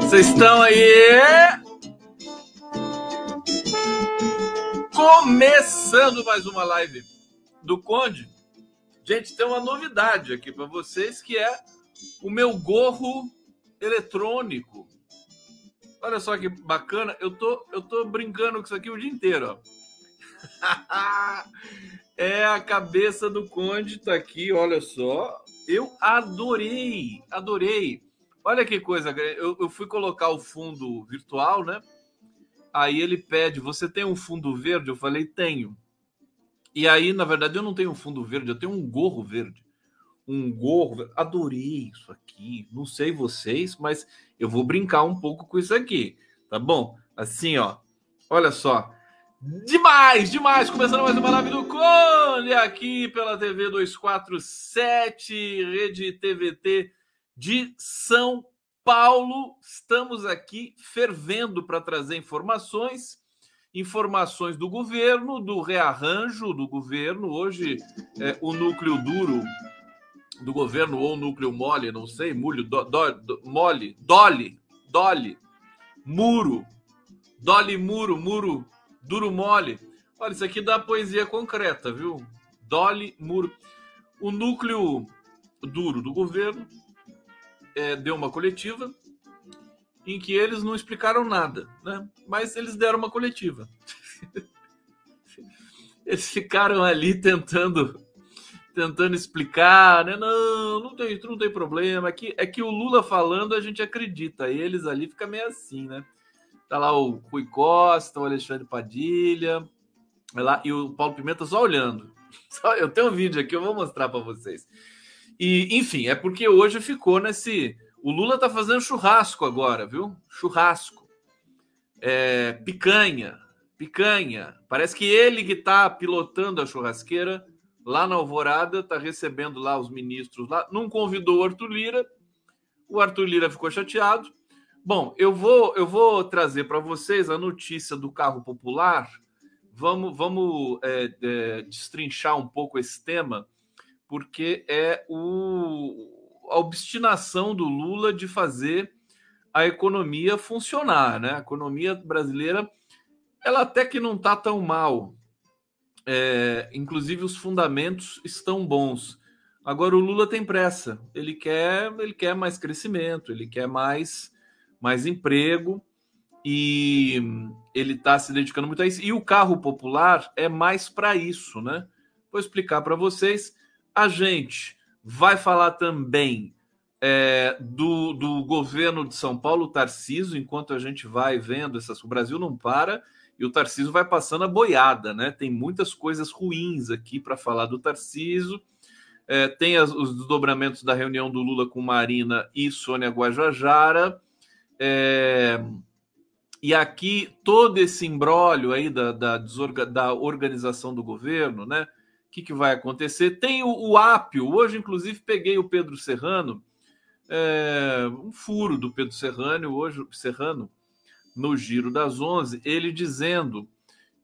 Vocês estão aí? Começando mais uma live do Conde. Gente, tem uma novidade aqui para vocês que é o meu gorro eletrônico. Olha só que bacana, eu tô, eu tô brincando com isso aqui o dia inteiro, ó. é a cabeça do Conde, tá aqui, olha só. Eu adorei, adorei. Olha que coisa, eu, eu fui colocar o fundo virtual, né? Aí ele pede: Você tem um fundo verde? Eu falei: Tenho. E aí, na verdade, eu não tenho um fundo verde, eu tenho um gorro verde. Um gorro. Adorei isso aqui. Não sei vocês, mas eu vou brincar um pouco com isso aqui. Tá bom? Assim, ó. Olha só. Demais, demais! Começando mais uma live do Conde aqui pela TV 247, Rede TVT de São Paulo. Estamos aqui fervendo para trazer informações, informações do governo, do rearranjo do governo. Hoje, é, o núcleo duro do governo ou núcleo mole, não sei, mulho, do, do, do, mole, dole, dole, muro, dole, muro, muro, duro, mole. Olha, isso aqui dá poesia concreta, viu? Dole, muro. O núcleo duro do governo é, deu uma coletiva em que eles não explicaram nada, né? Mas eles deram uma coletiva. eles ficaram ali tentando tentando explicar, né? Não, não tem, não tem problema. É que, é que o Lula falando a gente acredita. Eles ali fica meio assim, né? Tá lá o Rui Costa, o Alexandre Padilha, lá, e o Paulo Pimenta só olhando. Só, eu tenho um vídeo aqui, eu vou mostrar para vocês. E, enfim, é porque hoje ficou nesse. O Lula tá fazendo churrasco agora, viu? Churrasco. É, picanha, picanha. Parece que ele que tá pilotando a churrasqueira lá na Alvorada, tá recebendo lá os ministros lá. Não convidou o Arthur Lira. O Arthur Lira ficou chateado. Bom, eu vou eu vou trazer para vocês a notícia do carro popular. Vamos vamos é, é, destrinchar um pouco esse tema porque é o, a obstinação do Lula de fazer a economia funcionar, né? A economia brasileira, ela até que não está tão mal. É, inclusive os fundamentos estão bons. Agora o Lula tem pressa. Ele quer, ele quer mais crescimento, ele quer mais, mais emprego e ele está se dedicando muito a isso. E o carro popular é mais para isso, né? Vou explicar para vocês. A gente vai falar também é, do, do governo de São Paulo, Tarciso, enquanto a gente vai vendo essas. O Brasil não para e o Tarciso vai passando a boiada, né? Tem muitas coisas ruins aqui para falar do Tarciso. É, tem as, os desdobramentos da reunião do Lula com Marina e Sônia Guajajara. É, e aqui todo esse embrólio aí da, da, desorga, da organização do governo, né? O que, que vai acontecer? Tem o, o Ápio. Hoje, inclusive, peguei o Pedro Serrano, é, um furo do Pedro Serrano, hoje, Serrano, no Giro das Onze, ele dizendo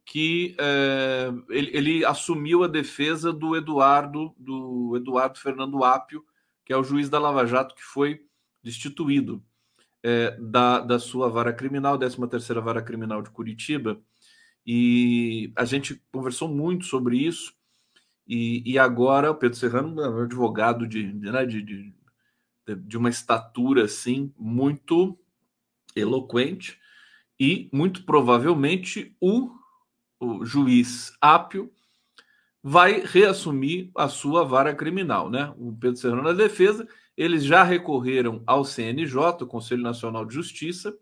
que é, ele, ele, assumiu a defesa do Eduardo, do Eduardo Fernando Ápio, que é o juiz da Lava Jato que foi destituído é, da, da sua vara criminal, 13 terceira vara criminal de Curitiba, e a gente conversou muito sobre isso, e, e agora o Pedro Serrano é um advogado de, de, né, de, de, de uma estatura assim muito eloquente e muito provavelmente o, o juiz Ápio vai reassumir a sua vara criminal, né? O Pedro Serrano na defesa, eles já recorreram ao CNJ, o Conselho Nacional de Justiça,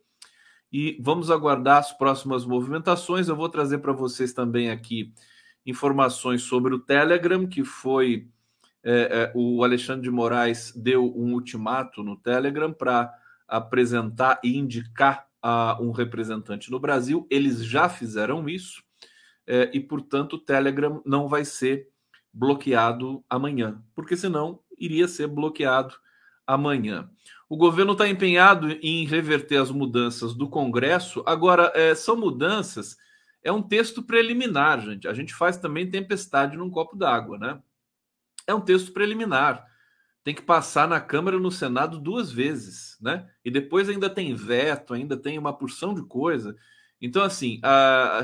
e vamos aguardar as próximas movimentações. Eu vou trazer para vocês também aqui informações sobre o Telegram, que foi é, é, o Alexandre de Moraes deu um ultimato no Telegram para apresentar e indicar a um representante no Brasil. Eles já fizeram isso é, e, portanto, o Telegram não vai ser bloqueado amanhã, porque senão iria ser bloqueado amanhã. O governo está empenhado em reverter as mudanças do Congresso. Agora, é, são mudanças é um texto preliminar, gente. A gente faz também tempestade num copo d'água, né? É um texto preliminar. tem que passar na Câmara e no Senado duas vezes, né? E depois ainda tem veto, ainda tem uma porção de coisa. Então, assim,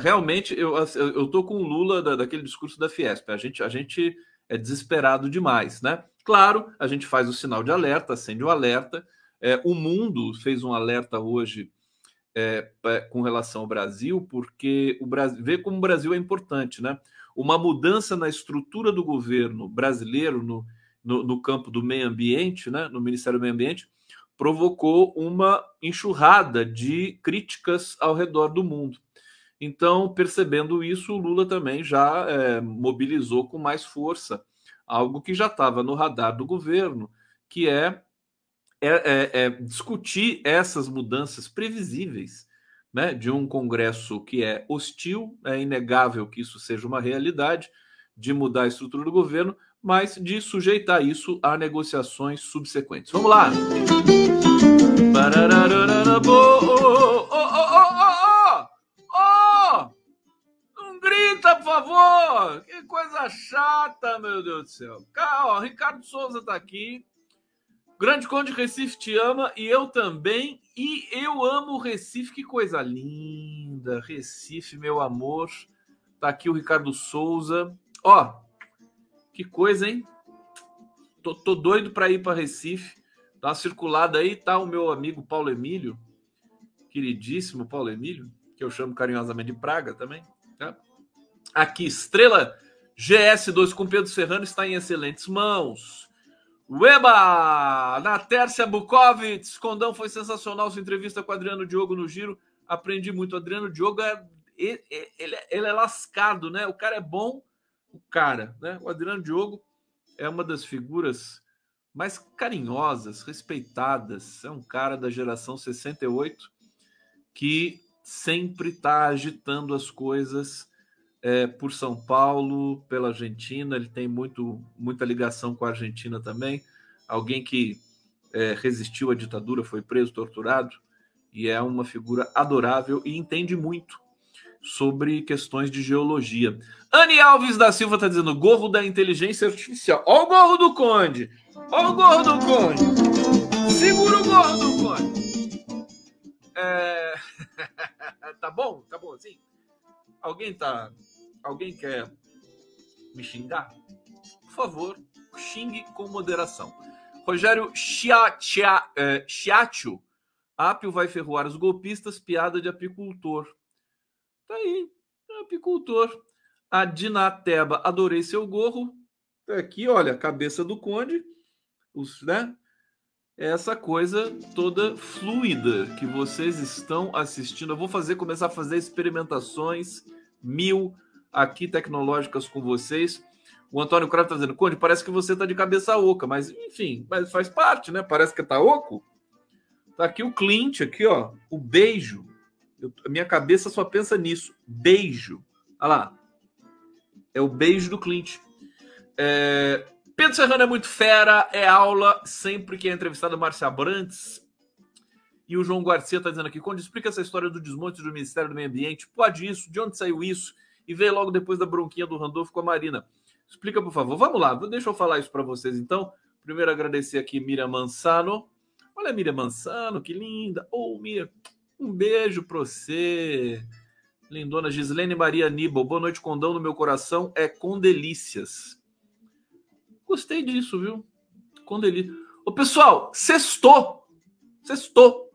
realmente eu, eu tô com o Lula da, daquele discurso da Fiesp. A gente, a gente é desesperado demais, né? Claro, a gente faz o sinal de alerta, acende o alerta. É, o mundo fez um alerta hoje é, com relação ao Brasil, porque o Brasil vê como o Brasil é importante, né? Uma mudança na estrutura do governo brasileiro no, no, no campo do meio ambiente, né? No Ministério do Meio Ambiente, provocou uma enxurrada de críticas ao redor do mundo. Então, percebendo isso, o Lula também já é, mobilizou com mais força algo que já estava no radar do governo, que é é, é, é discutir essas mudanças previsíveis né, de um Congresso que é hostil, é inegável que isso seja uma realidade, de mudar a estrutura do governo, mas de sujeitar isso a negociações subsequentes. Vamos lá! Não grita, por favor! Que coisa chata, meu Deus do céu. Ricardo Souza está aqui Grande Conde Recife te ama e eu também. E eu amo Recife, que coisa linda. Recife, meu amor. Tá aqui o Ricardo Souza. Ó, que coisa, hein? Tô, tô doido para ir para Recife. Dá uma circulada aí, tá o meu amigo Paulo Emílio, queridíssimo Paulo Emílio, que eu chamo carinhosamente de Praga também. Tá? Aqui, Estrela GS2 com Pedro Serrano está em excelentes mãos. Ueba! Na Tércia Bukovic, Condão foi sensacional sua entrevista com Adriano Diogo no Giro. Aprendi muito. Adriano Diogo é ele, ele, ele, é lascado, né? O cara é bom, o cara, né? O Adriano Diogo é uma das figuras mais carinhosas, respeitadas. É um cara da geração 68 que sempre está agitando as coisas é, por São Paulo, pela Argentina, ele tem muito, muita ligação com a Argentina também. Alguém que é, resistiu à ditadura, foi preso, torturado, e é uma figura adorável e entende muito sobre questões de geologia. Anne Alves da Silva está dizendo: gorro da inteligência artificial. Olha o gorro do Conde! Olha o gorro do Conde! Segura o gorro do Conde! É... tá bom? Tá bom assim? Alguém tá Alguém quer me xingar? Por favor, xingue com moderação. Rogério Chiatio. Apio vai ferroar os golpistas, piada de apicultor. Tá aí, é apicultor. A Dinateba, adorei seu gorro. Tá aqui, olha, cabeça do conde. Os, né? Essa coisa toda fluida que vocês estão assistindo. Eu vou fazer, começar a fazer experimentações mil aqui tecnológicas com vocês. O Antônio Cravo está dizendo, Conde, parece que você está de cabeça oca, mas enfim, mas faz parte, né? Parece que está oco. Tá aqui o Clint, aqui, ó, o beijo. Eu, a minha cabeça só pensa nisso. Beijo. Olha lá. É o beijo do Clint. É... Pedro Serrano é muito fera, é aula sempre que é entrevistado Márcia Brantes. E o João Garcia está dizendo aqui, Conde, explica essa história do desmonte do Ministério do Meio Ambiente. Pode isso? De onde saiu isso? E veio logo depois da bronquinha do Randolfo com a Marina. Explica, por favor. Vamos lá, deixa eu falar isso para vocês então. Primeiro agradecer aqui Miriam Mansano. Olha, Miriam Mansano, que linda. Ô, oh, Miriam, um beijo para você. Lindona Gislene Maria Aníbal. Boa noite, condão no meu coração. É com delícias. Gostei disso, viu? Com delícia. Ô, pessoal, sextou. Sextou.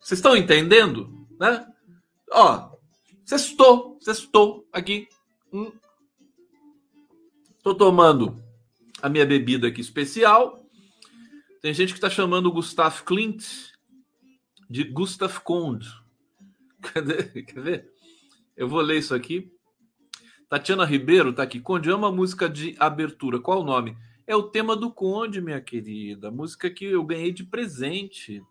Vocês estão entendendo? Né? Ó, Sextou, sextou aqui. Hum. Tô tomando a minha bebida aqui especial. Tem gente que está chamando o Gustav Clint de Gustav Conde. Cadê? Quer ver? Eu vou ler isso aqui. Tatiana Ribeiro tá aqui. Conde ama música de abertura. Qual o nome? É o tema do Conde, minha querida. Música que eu ganhei de presente.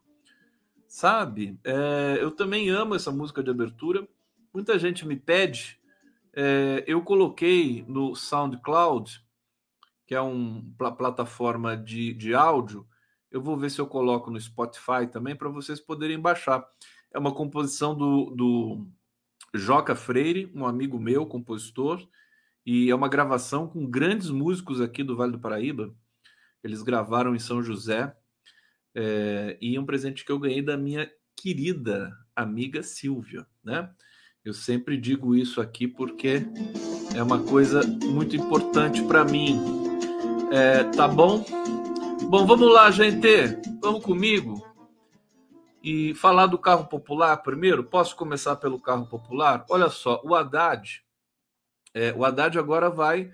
Sabe? É, eu também amo essa música de abertura muita gente me pede. É, eu coloquei no SoundCloud, que é uma plataforma de, de áudio. Eu vou ver se eu coloco no Spotify também para vocês poderem baixar. É uma composição do, do Joca Freire, um amigo meu, compositor, e é uma gravação com grandes músicos aqui do Vale do Paraíba. Eles gravaram em São José. É, e um presente que eu ganhei da minha querida amiga Silvia, né? Eu sempre digo isso aqui porque é uma coisa muito importante para mim. É, tá bom? Bom, vamos lá, gente. Vamos comigo e falar do carro popular primeiro. Posso começar pelo carro popular? Olha só, o Haddad, é, o Haddad agora vai.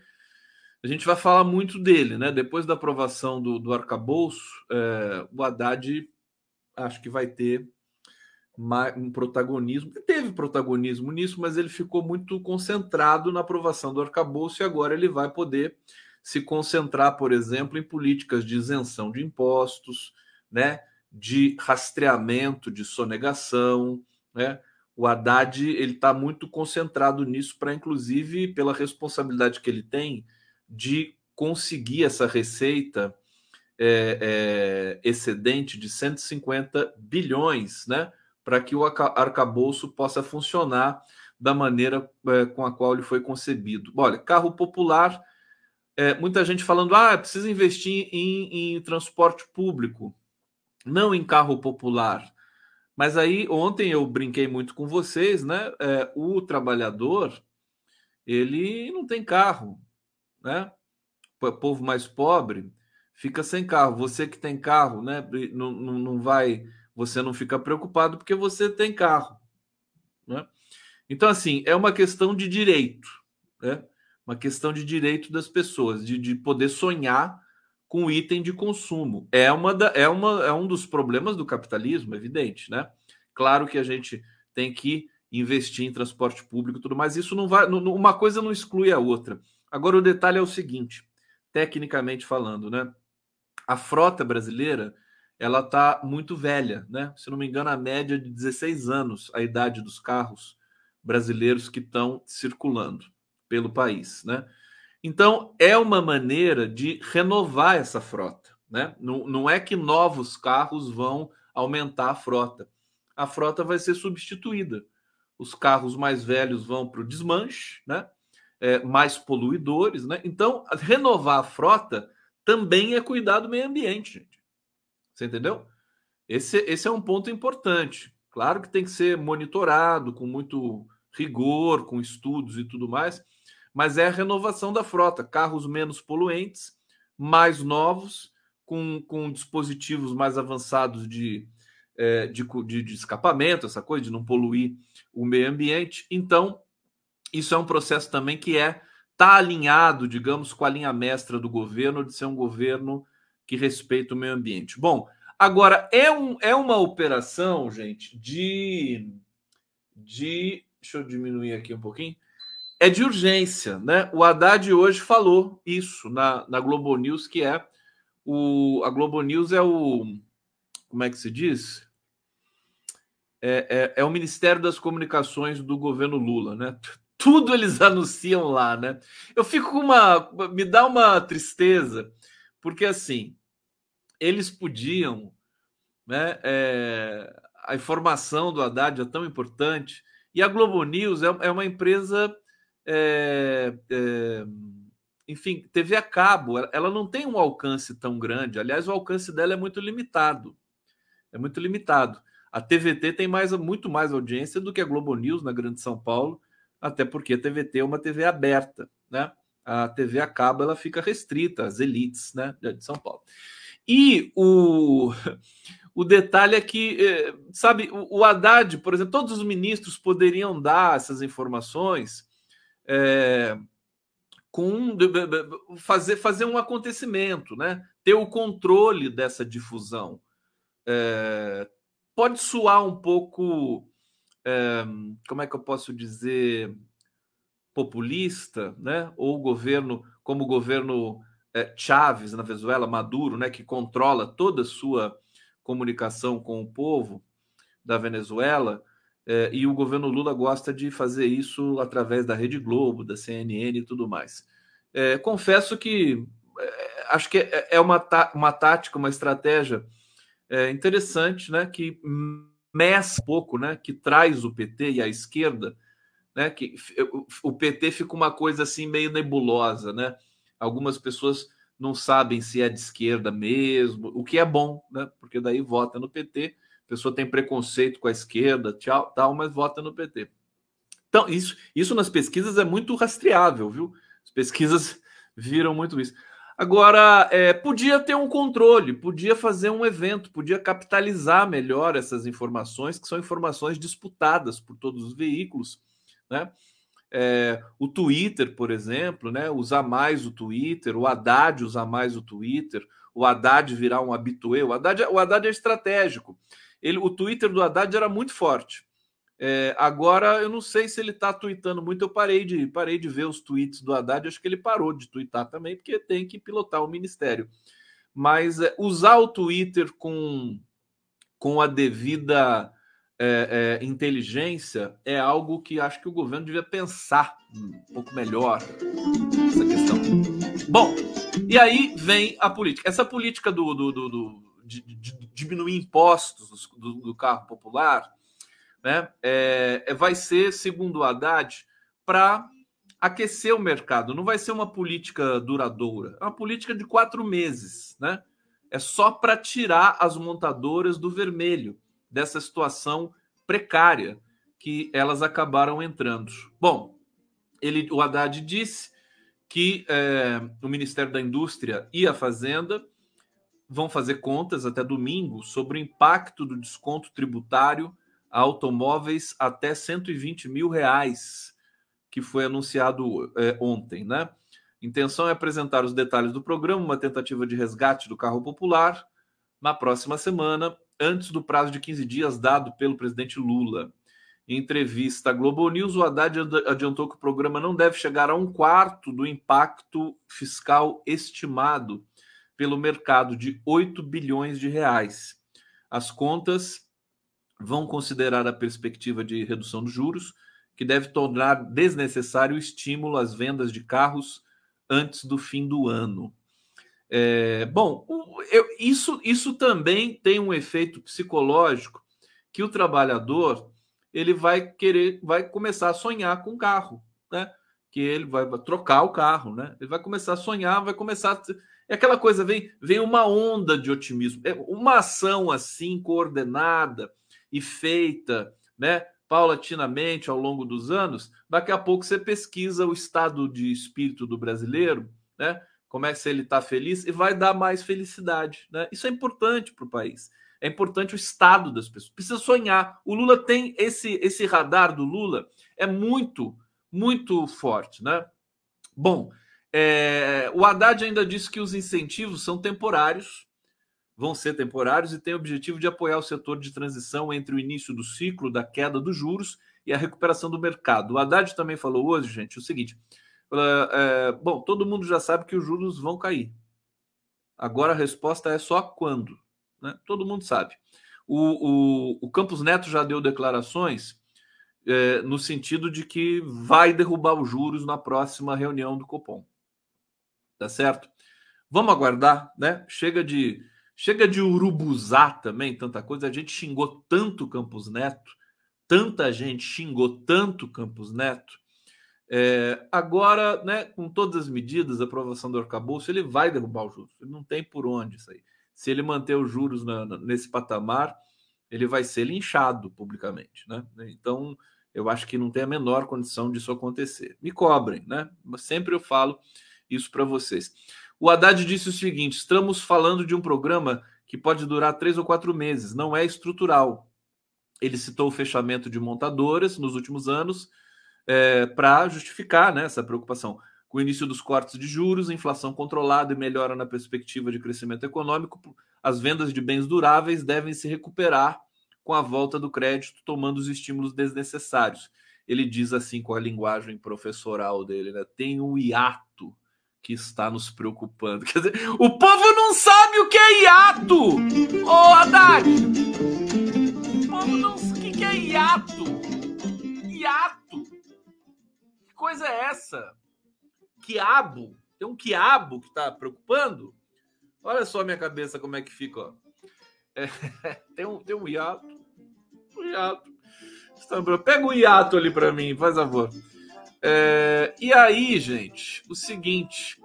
A gente vai falar muito dele, né? Depois da aprovação do, do arcabouço, é, o Haddad acho que vai ter um protagonismo. Teve protagonismo nisso, mas ele ficou muito concentrado na aprovação do arcabouço e agora ele vai poder se concentrar, por exemplo, em políticas de isenção de impostos, né? de rastreamento, de sonegação, né? O Haddad ele está muito concentrado nisso para, inclusive, pela responsabilidade que ele tem de conseguir essa receita é, é, excedente de 150 bilhões, né? Para que o arcabouço possa funcionar da maneira é, com a qual ele foi concebido. Olha, carro popular, é, muita gente falando, ah, precisa investir em, em transporte público não em carro popular. Mas aí ontem eu brinquei muito com vocês, né? É, o trabalhador ele não tem carro, né? O povo mais pobre fica sem carro. Você que tem carro, né? Não, não, não vai, você não fica preocupado porque você tem carro, né? Então assim é uma questão de direito, né? Uma questão de direito das pessoas de, de poder sonhar com item de consumo. É, uma da, é, uma, é um dos problemas do capitalismo, evidente, né? Claro que a gente tem que investir em transporte público e tudo mais. Isso não vai. Uma coisa não exclui a outra. Agora, o detalhe é o seguinte, tecnicamente falando, né? A frota brasileira ela está muito velha, né? Se não me engano, a média de 16 anos a idade dos carros brasileiros que estão circulando pelo país, né? Então, é uma maneira de renovar essa frota. Né? Não, não é que novos carros vão aumentar a frota. A frota vai ser substituída. Os carros mais velhos vão para o desmanche, né? É, mais poluidores. Né? Então, renovar a frota também é cuidar do meio ambiente, gente. Você entendeu? Esse, esse é um ponto importante. Claro que tem que ser monitorado com muito rigor, com estudos e tudo mais mas é a renovação da frota, carros menos poluentes, mais novos, com, com dispositivos mais avançados de, é, de, de, de escapamento, essa coisa de não poluir o meio ambiente. Então, isso é um processo também que é está alinhado, digamos, com a linha mestra do governo de ser um governo que respeita o meio ambiente. Bom, agora é, um, é uma operação, gente, de, de. Deixa eu diminuir aqui um pouquinho é de urgência, né? O Haddad hoje falou isso na, na Globo News, que é o a Globo News é o como é que se diz? É, é, é o Ministério das Comunicações do governo Lula, né? Tudo eles anunciam lá, né? Eu fico com uma me dá uma tristeza porque assim eles podiam, né? É, a informação do Haddad é tão importante e a Globo News é, é uma empresa é, enfim, TV a cabo, ela não tem um alcance tão grande. Aliás, o alcance dela é muito limitado. É muito limitado. A TVT tem mais, muito mais audiência do que a Globo News na Grande São Paulo, até porque a TVT é uma TV aberta, né? A TV a cabo ela fica restrita às elites, né, de São Paulo. E o, o detalhe é que, é, sabe, o Haddad, por exemplo, todos os ministros poderiam dar essas informações é, com fazer, fazer um acontecimento, né? ter o controle dessa difusão. É, pode soar um pouco, é, como é que eu posso dizer, populista, né? ou governo, como governo é, Chávez na Venezuela, Maduro, né? que controla toda a sua comunicação com o povo da Venezuela, é, e o governo Lula gosta de fazer isso através da Rede Globo, da CNN e tudo mais. É, confesso que é, acho que é, é uma, uma tática, uma estratégia é, interessante, né, que meça um pouco, né, que traz o PT e a esquerda, né, que o PT fica uma coisa assim meio nebulosa, né? Algumas pessoas não sabem se é de esquerda mesmo, o que é bom, né? Porque daí vota no PT, a pessoa tem preconceito com a esquerda, tchau, tal, mas vota no PT. Então, isso, isso nas pesquisas é muito rastreável, viu? As pesquisas viram muito isso. Agora, é, podia ter um controle, podia fazer um evento, podia capitalizar melhor essas informações, que são informações disputadas por todos os veículos, né? É, o Twitter, por exemplo, né? Usar mais o Twitter, o Haddad usar mais o Twitter, o Haddad virar um habituê. O Haddad, é, o Haddad é estratégico. Ele, o Twitter do Haddad era muito forte. É, agora eu não sei se ele está tweetando muito. Eu parei de parei de ver os tweets do Haddad. Acho que ele parou de tweetar também, porque tem que pilotar o ministério. Mas é, usar o Twitter com, com a devida é, é inteligência é algo que acho que o governo devia pensar um pouco melhor essa questão. Bom, e aí vem a política. Essa política do, do, do, do de, de, diminuir impostos do, do carro popular né, é, é, vai ser, segundo o Haddad, para aquecer o mercado. Não vai ser uma política duradoura, é uma política de quatro meses. Né? É só para tirar as montadoras do vermelho, dessa situação precária que elas acabaram entrando. Bom, ele, o Haddad disse que é, o Ministério da Indústria e a Fazenda vão fazer contas até domingo sobre o impacto do desconto tributário automóveis até 120 mil reais, que foi anunciado é, ontem, né? A intenção é apresentar os detalhes do programa, uma tentativa de resgate do carro popular, na próxima semana, antes do prazo de 15 dias dado pelo presidente Lula. Em entrevista à Globo News, o Haddad adiantou que o programa não deve chegar a um quarto do impacto fiscal estimado pelo mercado de 8 bilhões de reais. As contas vão considerar a perspectiva de redução dos juros, que deve tornar desnecessário o estímulo às vendas de carros antes do fim do ano. É, bom, eu, isso, isso também tem um efeito psicológico que o trabalhador ele vai querer, vai começar a sonhar com o carro, né? Que ele vai trocar o carro, né? Ele vai começar a sonhar, vai começar a... É aquela coisa, vem, vem uma onda de otimismo. É uma ação assim, coordenada, e feita, né, paulatinamente ao longo dos anos, daqui a pouco você pesquisa o estado de espírito do brasileiro, né? Como é que ele está feliz e vai dar mais felicidade, né? Isso é importante para o país. É importante o estado das pessoas. Precisa sonhar. O Lula tem esse esse radar do Lula é muito muito forte, né? Bom, é, o Haddad ainda disse que os incentivos são temporários, vão ser temporários e tem o objetivo de apoiar o setor de transição entre o início do ciclo da queda dos juros e a recuperação do mercado. O Haddad também falou hoje, gente, o seguinte: é, bom, todo mundo já sabe que os juros vão cair. Agora a resposta é só quando. Né? Todo mundo sabe. O, o, o Campos Neto já deu declarações é, no sentido de que vai derrubar os juros na próxima reunião do Copom. Tá certo? Vamos aguardar, né? Chega de Chega de urubuzar também, tanta coisa. A gente xingou tanto Campos Neto, tanta gente xingou tanto Campos Neto. É, agora, né, com todas as medidas, a aprovação do arcabouço, ele vai derrubar os juros. Ele não tem por onde isso aí. Se ele manter os juros na, na, nesse patamar, ele vai ser linchado publicamente. Né? Então, eu acho que não tem a menor condição disso acontecer. Me cobrem, né? Mas sempre eu falo isso para vocês. O Haddad disse o seguinte: estamos falando de um programa que pode durar três ou quatro meses, não é estrutural. Ele citou o fechamento de montadoras nos últimos anos é, para justificar né, essa preocupação. Com o início dos cortes de juros, inflação controlada e melhora na perspectiva de crescimento econômico, as vendas de bens duráveis devem se recuperar com a volta do crédito, tomando os estímulos desnecessários. Ele diz assim com a linguagem professoral dele, né? Tem um hiato que está nos preocupando. Quer dizer, o povo não sabe o que é hiato! Ô, Haddad! O povo não sabe o que é hiato! Hiato! Coisa é essa? Quiabo? Tem um quiabo que está preocupando? Olha só a minha cabeça como é que fica, ó. É, tem, um, tem um hiato. Um hiato. Pega o hiato ali para mim, faz favor. É, e aí, gente, o seguinte: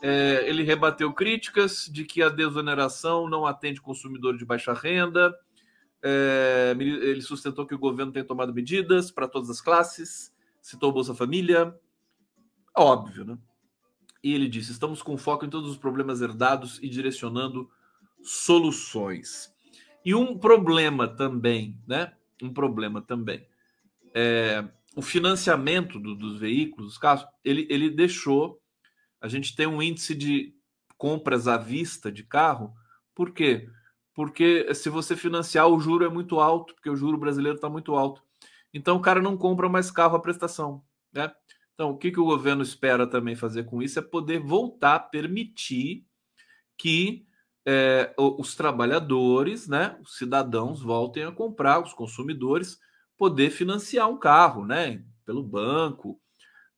É, ele rebateu críticas de que a desoneração não atende consumidor de baixa renda. É, ele sustentou que o governo tem tomado medidas para todas as classes, citou Bolsa Família. Óbvio, né? E ele disse: estamos com foco em todos os problemas herdados e direcionando soluções. E um problema também, né? Um problema também. É, o financiamento do, dos veículos, carros, ele, ele deixou a gente ter um índice de compras à vista de carro. Por quê? Porque se você financiar, o juro é muito alto, porque o juro brasileiro está muito alto. Então o cara não compra mais carro à prestação. Né? Então, o que, que o governo espera também fazer com isso é poder voltar a permitir que é, os trabalhadores, né, os cidadãos voltem a comprar, os consumidores, poder financiar um carro, né, pelo banco,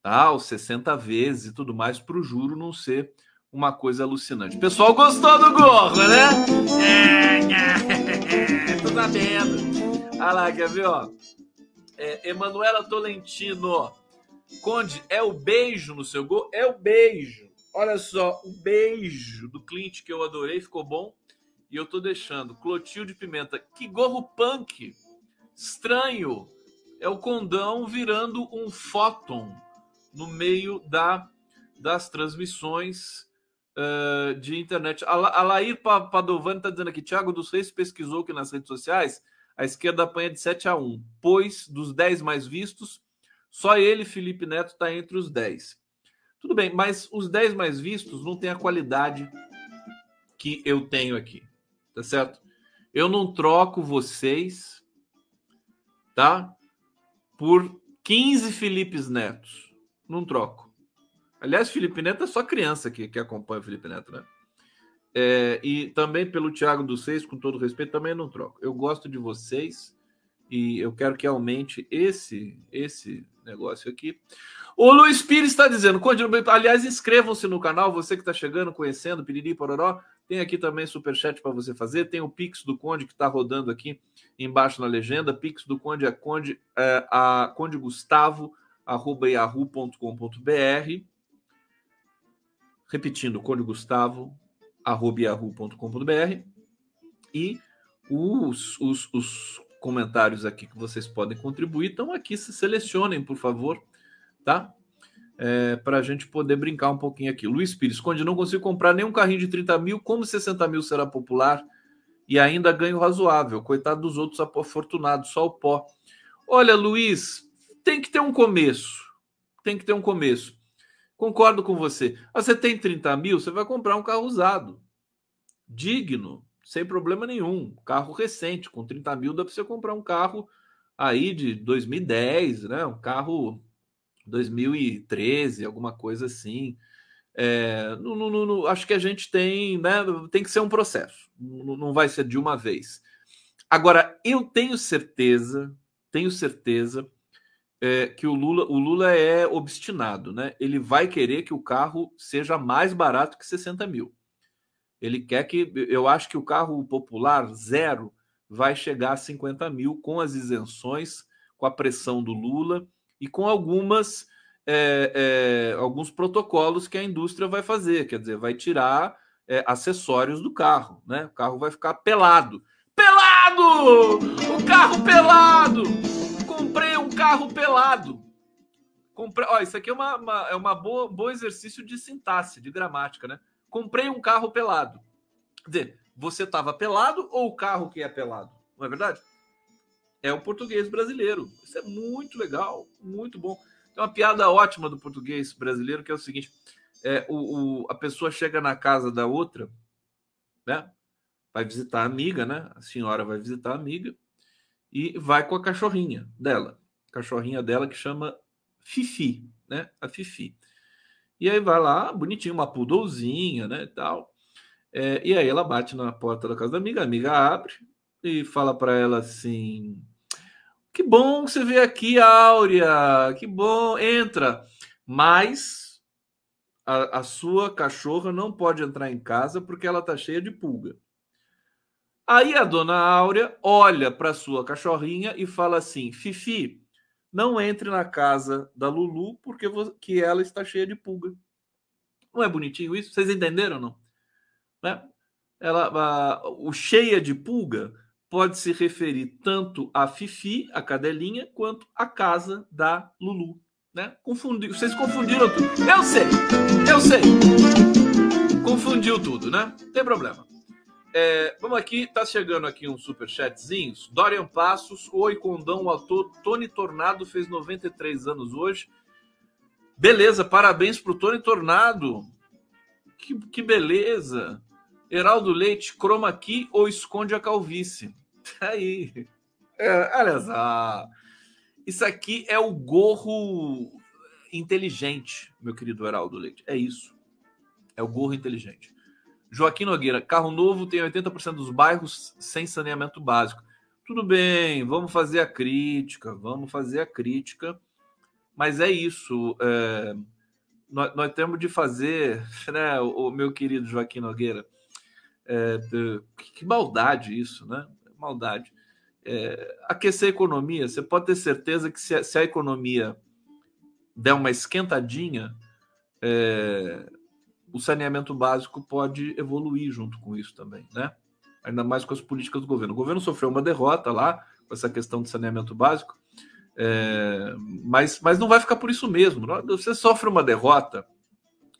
tal, 60 vezes e tudo mais, para o juro não ser uma coisa alucinante. O pessoal gostou do gorro, né? É, é, tô sabendo. Olha lá, quer ver, ó? É, Emanuela Tolentino. Conde, é o beijo no seu gol? É o beijo. Olha só, o beijo do Clint que eu adorei, ficou bom. E eu tô deixando. Clotilde Pimenta. Que gorro punk. Estranho. É o condão virando um fóton no meio da, das transmissões uh, de internet. A, a Lair Padovani está dizendo aqui, Thiago dos Reis pesquisou que nas redes sociais a esquerda apanha de 7 a 1, pois dos 10 mais vistos, só ele, Felipe Neto, está entre os 10. Tudo bem, mas os 10 mais vistos não têm a qualidade que eu tenho aqui, tá certo? Eu não troco vocês, tá? Por 15 Filipes Netos. Não troco. Aliás, Felipe Neto é só criança que, que acompanha o Felipe Neto, né? É, e também pelo Thiago dos Seis, com todo respeito, também não troco. Eu gosto de vocês e eu quero que aumente esse esse negócio aqui. O Luiz Pires está dizendo, aliás, inscrevam-se no canal, você que está chegando, conhecendo, Piriri Pororó, tem aqui também superchat para você fazer, tem o Pix do Conde que está rodando aqui embaixo na legenda, Pix do Conde é Conde, é, a Conde Gustavo, arroba yahoo.com.br repetindo, Conde Gustavo, arroba yahoo.com.br e os, os, os comentários aqui que vocês podem contribuir estão aqui, se selecionem, por favor, tá? É, para a gente poder brincar um pouquinho aqui. Luiz Pires, Conde, não consigo comprar nenhum carrinho de 30 mil, como 60 mil será popular e ainda ganho razoável? Coitado dos outros afortunados, só o pó. Olha, Luiz, tem que ter um começo. Tem que ter um começo. Concordo com você. Ah, você tem 30 mil, você vai comprar um carro usado. Digno, sem problema nenhum. Carro recente, com 30 mil dá para você comprar um carro aí de 2010, né? Um carro 2013, alguma coisa assim. É, no, no, no, acho que a gente tem, né? Tem que ser um processo, não vai ser de uma vez. Agora, eu tenho certeza, tenho certeza é, que o Lula, o Lula é obstinado, né? Ele vai querer que o carro seja mais barato que 60 mil. Ele quer que, eu acho que o carro popular zero vai chegar a 50 mil com as isenções, com a pressão do Lula e com algumas é, é, alguns protocolos que a indústria vai fazer, quer dizer, vai tirar é, acessórios do carro, né? O carro vai ficar pelado. Pelado! O carro pelado! Carro pelado. Comprei, ó, isso aqui é uma, uma é uma boa bom exercício de sintaxe, de gramática, né? Comprei um carro pelado. Quer dizer, você estava pelado ou o carro que é pelado? Não é verdade? É o português brasileiro. Isso é muito legal, muito bom. Tem uma piada ótima do português brasileiro que é o seguinte: é, o, o, a pessoa chega na casa da outra, né? Vai visitar a amiga, né? A senhora vai visitar a amiga e vai com a cachorrinha dela. Cachorrinha dela que chama Fifi, né? A Fifi. E aí vai lá, bonitinho, uma poodlezinha, né? E tal. É, e aí ela bate na porta da casa da amiga, a amiga abre e fala para ela assim: que bom você veio aqui, Áurea. Que bom. Entra. Mas a, a, sua cachorra não pode entrar em casa porque ela tá cheia de pulga. Aí a dona Áurea olha para sua cachorrinha e fala assim: Fifi, não entre na casa da Lulu porque que ela está cheia de pulga. Não é bonitinho isso? Vocês entenderam não? Né? Ela, a, o cheia de pulga pode se referir tanto a Fifi, a cadelinha, quanto a casa da Lulu. Né? Vocês confundiram tudo. Eu sei, eu sei. Confundiu tudo, né? Não tem problema. É, vamos aqui, tá chegando aqui um superchatzinho. Dorian Passos, oi Condão, o ator Tony Tornado fez 93 anos hoje. Beleza, parabéns pro Tony Tornado. Que, que beleza. Heraldo Leite, croma aqui ou esconde a calvície? Aí. É, olha só. Isso aqui é o gorro inteligente, meu querido Heraldo Leite. É isso. É o gorro inteligente. Joaquim Nogueira, carro novo tem 80% dos bairros sem saneamento básico. Tudo bem, vamos fazer a crítica, vamos fazer a crítica, mas é isso. É, nós, nós, temos de fazer, né, o, meu querido Joaquim Nogueira, é, que, que, maldade isso, né? Maldade. É, aquecer a economia, você pode ter certeza que se a, se a economia der uma esquentadinha, é, o saneamento básico pode evoluir junto com isso também, né? Ainda mais com as políticas do governo. O governo sofreu uma derrota lá com essa questão do saneamento básico, é, mas, mas não vai ficar por isso mesmo. Você sofre uma derrota,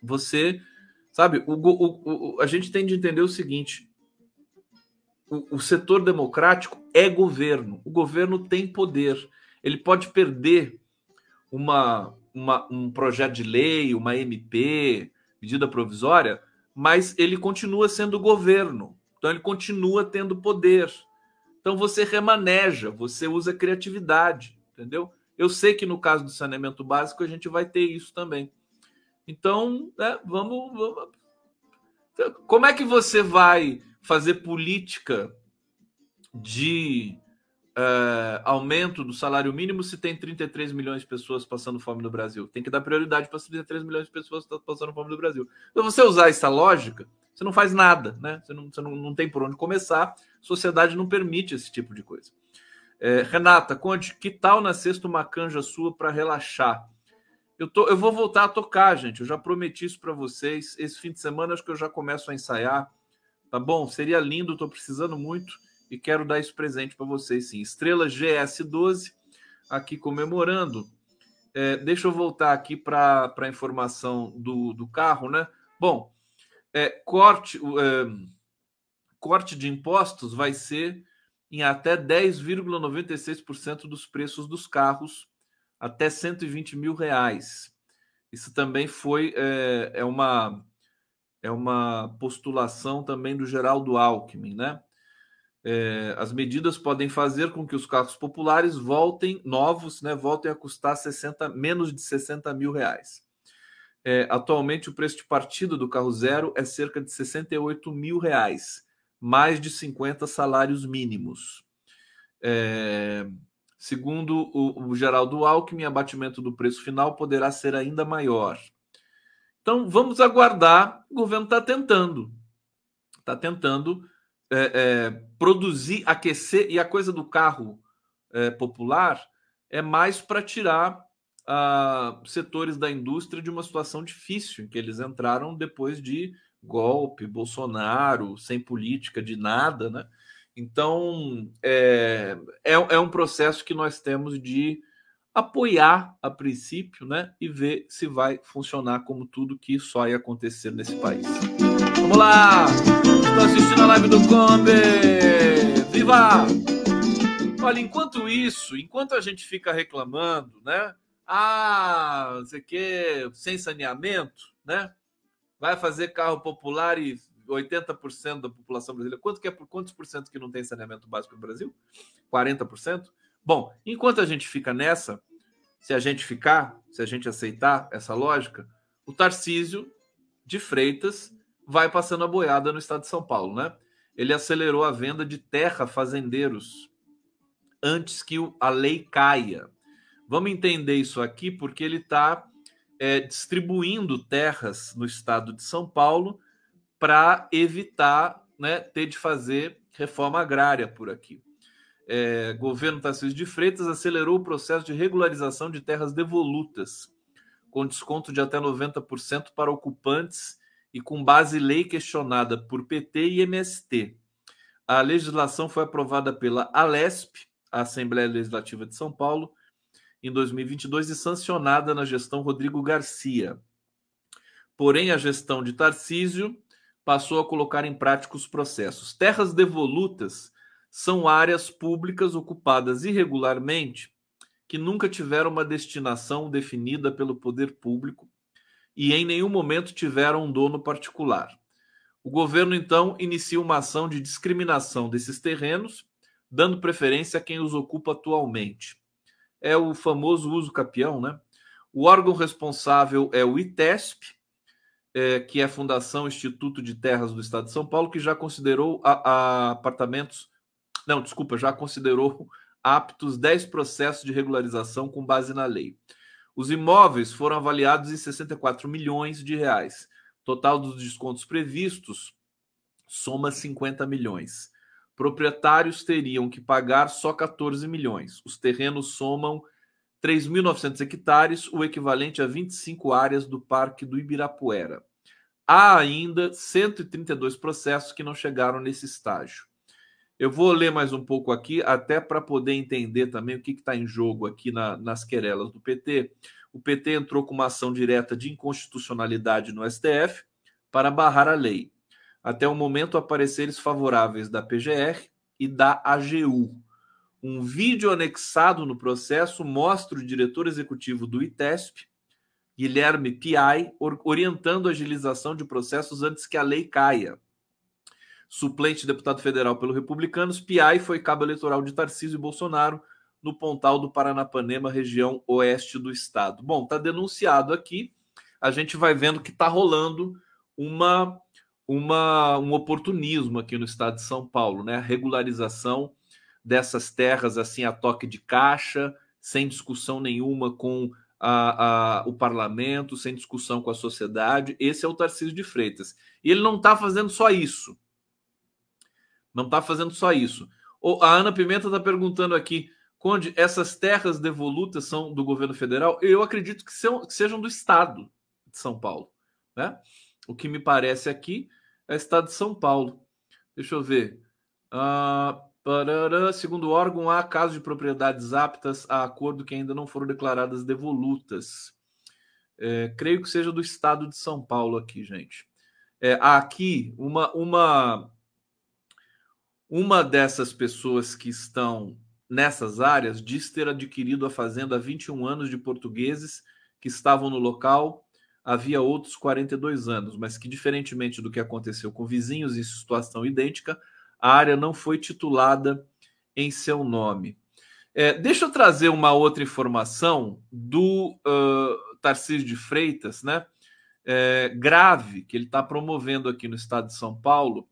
você sabe, o, o, o a gente tem de entender o seguinte: o, o setor democrático é governo, o governo tem poder, ele pode perder uma, uma, um projeto de lei, uma MP, medida provisória, mas ele continua sendo governo. Então ele continua tendo poder. Então você remaneja, você usa criatividade, entendeu? Eu sei que no caso do saneamento básico a gente vai ter isso também. Então, né, vamos, vamos. Como é que você vai fazer política de uh, aumento do salário mínimo se tem 33 milhões de pessoas passando fome no Brasil. Tem que dar prioridade para 33 milhões de pessoas estão passando fome no Brasil. Então, você usar essa lógica, você não faz nada, né? Você não, você não, não tem por onde começar. A sociedade não permite esse tipo de coisa. É, Renata, conte, que tal na sexta uma canja sua para relaxar? Eu, tô, eu vou voltar a tocar, gente. Eu já prometi isso para vocês. Esse fim de semana acho que eu já começo a ensaiar. Tá bom? Seria lindo, estou precisando muito e quero dar esse presente para vocês sim. Estrela GS12 aqui comemorando. É, deixa eu voltar aqui para a informação do, do carro, né? Bom, é, corte, é, corte de impostos vai ser em até 10,96% dos preços dos carros até 120 mil reais. Isso também foi é, é uma é uma postulação também do Geraldo Alckmin, né? É, as medidas podem fazer com que os carros populares voltem, novos, né, voltem a custar 60, menos de 60 mil reais. É, atualmente, o preço de partida do carro zero é cerca de 68 mil reais, mais de 50 salários mínimos. É, segundo o, o Geraldo Alckmin, abatimento do preço final poderá ser ainda maior. Então, vamos aguardar. O governo está tentando. Está tentando é, é, produzir, aquecer, e a coisa do carro é, popular é mais para tirar ah, setores da indústria de uma situação difícil, que eles entraram depois de golpe, Bolsonaro, sem política de nada, né? Então, é, é, é um processo que nós temos de apoiar a princípio, né? E ver se vai funcionar como tudo que só ia acontecer nesse país. Vamos lá! Estou assistindo a live do Kombi! Viva! Olha, enquanto isso, enquanto a gente fica reclamando, né? Ah, você quer sem saneamento, né? Vai fazer carro popular e 80% da população brasileira. Quanto que é por quantos por cento que não tem saneamento básico no Brasil? 40%? Bom, enquanto a gente fica nessa, se a gente ficar, se a gente aceitar essa lógica, o Tarcísio de Freitas vai passando a boiada no estado de São Paulo, né? Ele acelerou a venda de terra a fazendeiros antes que a lei caia. Vamos entender isso aqui porque ele está é, distribuindo terras no estado de São Paulo para evitar né, ter de fazer reforma agrária por aqui é, governo Tarcísio de Freitas acelerou o processo de regularização de terras devolutas, com desconto de até 90% para ocupantes e com base lei questionada por PT e MST. A legislação foi aprovada pela Alesp, a Assembleia Legislativa de São Paulo, em 2022 e sancionada na gestão Rodrigo Garcia. Porém, a gestão de Tarcísio passou a colocar em prática os processos. Terras devolutas são áreas públicas ocupadas irregularmente que nunca tiveram uma destinação definida pelo poder público e em nenhum momento tiveram um dono particular. O governo então inicia uma ação de discriminação desses terrenos, dando preferência a quem os ocupa atualmente. É o famoso uso capião, né? O órgão responsável é o ITESP, é, que é a Fundação Instituto de Terras do Estado de São Paulo, que já considerou a, a apartamentos. Não, desculpa, já considerou aptos 10 processos de regularização com base na lei. Os imóveis foram avaliados em 64 milhões de reais. Total dos descontos previstos soma 50 milhões. Proprietários teriam que pagar só 14 milhões. Os terrenos somam 3.900 hectares, o equivalente a 25 áreas do Parque do Ibirapuera. Há ainda 132 processos que não chegaram nesse estágio. Eu vou ler mais um pouco aqui, até para poder entender também o que está em jogo aqui na, nas querelas do PT. O PT entrou com uma ação direta de inconstitucionalidade no STF para barrar a lei. Até o momento, apareceres favoráveis da PGR e da AGU. Um vídeo anexado no processo mostra o diretor executivo do ITESP, Guilherme Piai, orientando a agilização de processos antes que a lei caia suplente deputado federal pelo Republicanos, Piai foi cabo eleitoral de Tarcísio Bolsonaro no Pontal do Paranapanema, região oeste do estado. Bom, está denunciado aqui. A gente vai vendo que está rolando uma, uma, um oportunismo aqui no estado de São Paulo, né? A regularização dessas terras assim a toque de caixa, sem discussão nenhuma com a, a, o parlamento, sem discussão com a sociedade. Esse é o Tarcísio de Freitas. E ele não está fazendo só isso. Não está fazendo só isso. A Ana Pimenta está perguntando aqui, Conde, essas terras devolutas são do governo federal? Eu acredito que, são, que sejam do Estado de São Paulo. Né? O que me parece aqui é o Estado de São Paulo. Deixa eu ver. Uh, parará, segundo o órgão, há casos de propriedades aptas a acordo que ainda não foram declaradas devolutas. É, creio que seja do Estado de São Paulo aqui, gente. É, aqui, uma, uma uma dessas pessoas que estão nessas áreas diz ter adquirido a fazenda há 21 anos de portugueses que estavam no local havia outros 42 anos, mas que, diferentemente do que aconteceu com vizinhos em situação idêntica, a área não foi titulada em seu nome. É, deixa eu trazer uma outra informação do uh, Tarcísio de Freitas, né? É, grave, que ele está promovendo aqui no estado de São Paulo,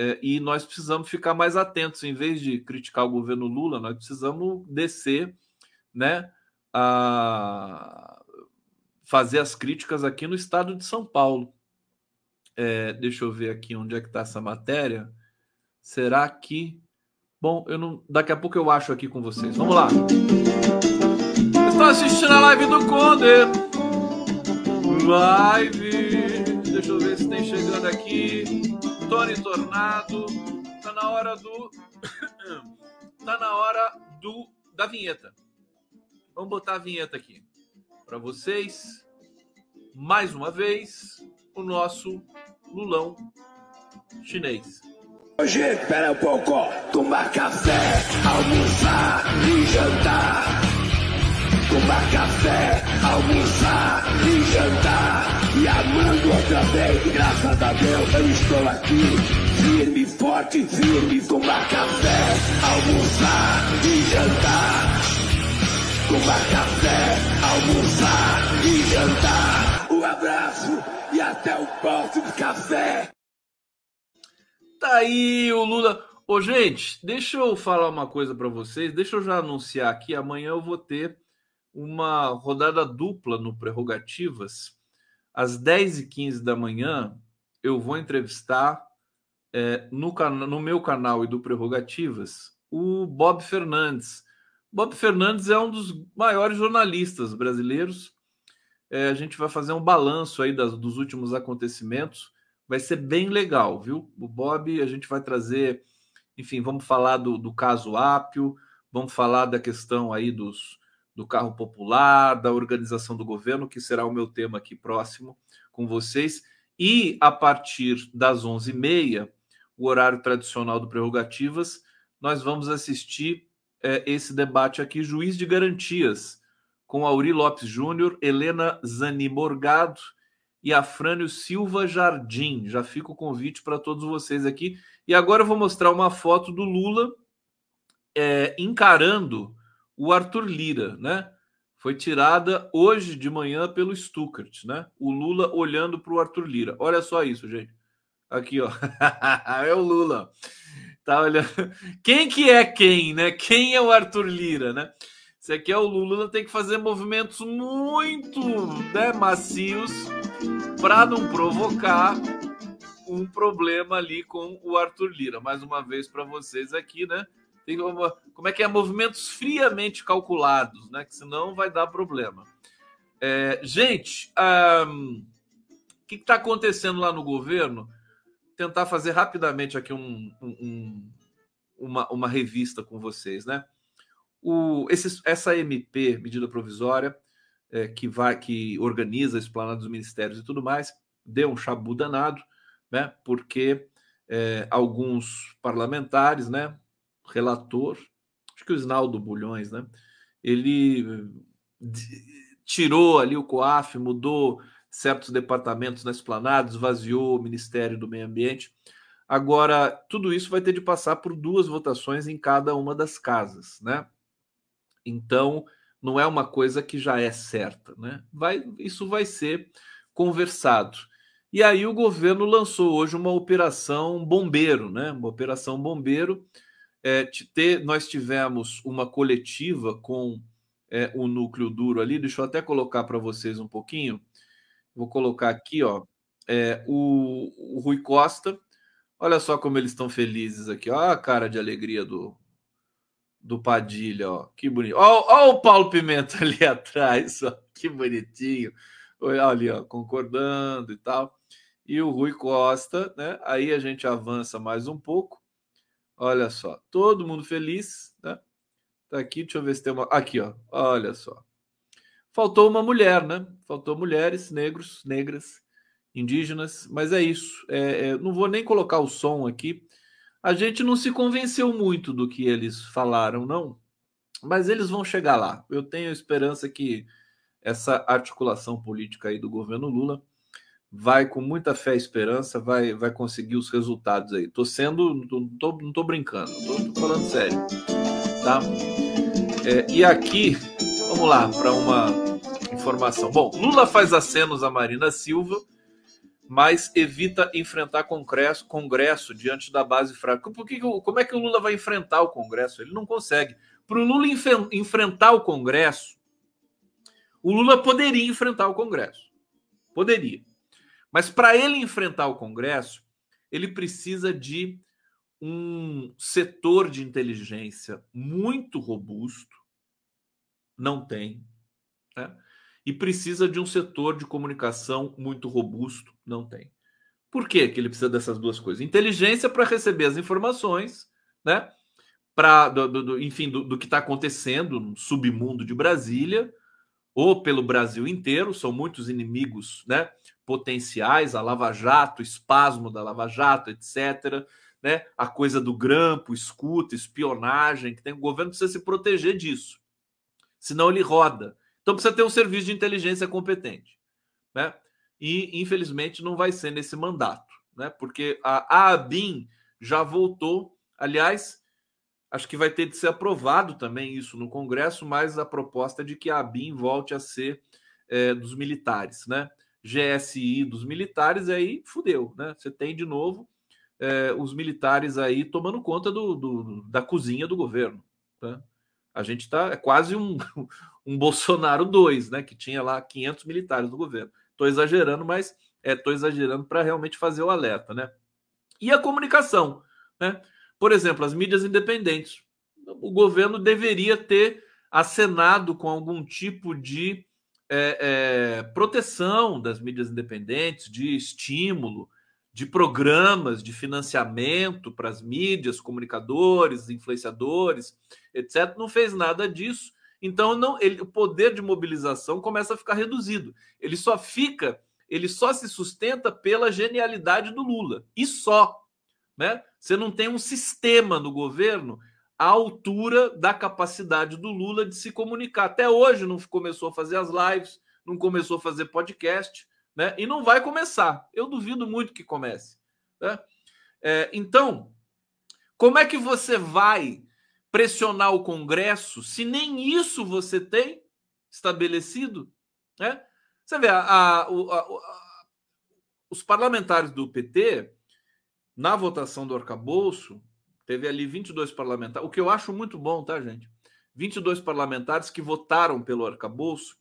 é, e nós precisamos ficar mais atentos, em vez de criticar o governo Lula, nós precisamos descer, né, a fazer as críticas aqui no estado de São Paulo. É, deixa eu ver aqui onde é que está essa matéria. Será que. Bom, eu não. Daqui a pouco eu acho aqui com vocês. Vamos lá. Estou assistindo a live do Conde. Live. Deixa eu ver se tem chegando aqui. Tony Tornado. Tá na hora do. tá na hora do da vinheta. Vamos botar a vinheta aqui para vocês. Mais uma vez, o nosso Lulão chinês. Hoje, espera um pouco, tomar café, almoçar e jantar. Tomar café, almoçar e jantar. E amando outra vez, graças a Deus eu estou aqui. Firme, forte, firme, tomar café, almoçar e jantar. Tomar café, almoçar e jantar. Um abraço e até o próximo café. Tá aí o Lula. Ô, gente, deixa eu falar uma coisa para vocês. Deixa eu já anunciar aqui. Amanhã eu vou ter uma rodada dupla no Prerrogativas às 10h15 da manhã, eu vou entrevistar é, no, no meu canal e do Prerrogativas o Bob Fernandes. Bob Fernandes é um dos maiores jornalistas brasileiros. É, a gente vai fazer um balanço aí das, dos últimos acontecimentos. Vai ser bem legal, viu? O Bob, a gente vai trazer, enfim, vamos falar do, do caso Ápio, vamos falar da questão aí dos, do carro popular, da organização do governo, que será o meu tema aqui próximo com vocês. E a partir das 11h30, o horário tradicional do Prerrogativas, nós vamos assistir é, esse debate aqui, Juiz de Garantias, com Auri Lopes Júnior, Helena Zani Morgado e Afrânio Silva Jardim. Já fica o convite para todos vocês aqui. E agora eu vou mostrar uma foto do Lula é, encarando o Arthur Lira, né? Foi tirada hoje de manhã pelo Stuckert, né? O Lula olhando para o Arthur Lira. Olha só isso, gente. Aqui, ó. é o Lula. Tá olhando. Quem que é quem, né? Quem é o Arthur Lira, né? Se aqui é o Lula, tem que fazer movimentos muito né, macios para não provocar um problema ali com o Arthur Lira. Mais uma vez para vocês aqui, né? Tem como é que é? Movimentos friamente calculados, né? Que senão vai dar problema. É, gente, o que está acontecendo lá no governo? tentar fazer rapidamente aqui um, um, uma, uma revista com vocês, né? O, esse, essa MP, medida provisória, é, que vai que organiza a esplanada dos ministérios e tudo mais, deu um chabu danado, né? Porque é, alguns parlamentares, né? Relator, acho que o Isnaldo Bulhões, né? Ele tirou ali o COAF, mudou certos departamentos na esplanada, esvaziou o Ministério do Meio Ambiente. Agora, tudo isso vai ter de passar por duas votações em cada uma das casas, né? Então, não é uma coisa que já é certa, né? Vai, isso vai ser conversado. E aí o governo lançou hoje uma operação bombeiro, né? Uma operação bombeiro. É, ter, nós tivemos uma coletiva com é, o núcleo duro ali. Deixa eu até colocar para vocês um pouquinho. Vou colocar aqui, ó, é, o, o Rui Costa. Olha só como eles estão felizes aqui. Olha a cara de alegria do, do Padilha, ó. Que bonito. Olha o Paulo Pimenta ali atrás, ó. Que bonitinho. Olha ali, ó, concordando e tal. E o Rui Costa, né? Aí a gente avança mais um pouco. Olha só, todo mundo feliz, né? Tá aqui, deixa eu ver se tem uma. Aqui, ó. Olha só. Faltou uma mulher, né? Faltou mulheres, negros, negras, indígenas, mas é isso. É, é, não vou nem colocar o som aqui. A gente não se convenceu muito do que eles falaram, não. Mas eles vão chegar lá. Eu tenho esperança que essa articulação política aí do governo Lula vai com muita fé e esperança, vai, vai conseguir os resultados aí. Tô sendo, não tô, não tô brincando, tô, tô falando sério, tá? É, e aqui, vamos lá para uma informação. Bom, Lula faz acenos a Marina Silva, mas evita enfrentar Congresso, Congresso diante da base fraca. Por que, como é que o Lula vai enfrentar o Congresso? Ele não consegue. Para o Lula enfrentar o Congresso, o Lula poderia enfrentar o Congresso. Poderia. Mas para ele enfrentar o Congresso, ele precisa de um setor de inteligência muito robusto. Não tem. Né? e precisa de um setor de comunicação muito robusto. Não tem. Por que, que ele precisa dessas duas coisas? Inteligência para receber as informações, né? Para, do, do, enfim, do, do que está acontecendo no submundo de Brasília ou pelo Brasil inteiro. São muitos inimigos, né? Potenciais, a Lava Jato, espasmo da Lava Jato, etc. Né? A coisa do grampo, escuta, espionagem, que tem o governo precisa se proteger disso. Senão ele roda. Então precisa ter um serviço de inteligência competente, né? E infelizmente não vai ser nesse mandato, né? Porque a ABIN já voltou, aliás, acho que vai ter de ser aprovado também isso no Congresso, mas a proposta é de que a ABIN volte a ser é, dos militares, né? GSI dos militares, aí fudeu, né? Você tem de novo é, os militares aí tomando conta do, do, da cozinha do governo. Né? A gente está é quase um, um Bolsonaro 2, né? Que tinha lá 500 militares do governo. Estou exagerando, mas estou é, exagerando para realmente fazer o alerta, né? E a comunicação, né? Por exemplo, as mídias independentes. O governo deveria ter acenado com algum tipo de é, é, proteção das mídias independentes, de estímulo, de programas de financiamento para as mídias, comunicadores, influenciadores, etc. Não fez nada disso. Então, não, ele, o poder de mobilização começa a ficar reduzido. Ele só fica, ele só se sustenta pela genialidade do Lula. E só. Né? Você não tem um sistema no governo à altura da capacidade do Lula de se comunicar. Até hoje não começou a fazer as lives, não começou a fazer podcast, né? E não vai começar. Eu duvido muito que comece. Né? É, então, como é que você vai pressionar o Congresso se nem isso você tem estabelecido? Né? Você vê, a, a, a, os parlamentares do PT, na votação do arcabouço, Teve ali 22 parlamentares, o que eu acho muito bom, tá, gente? 22 parlamentares que votaram pelo arcabouço,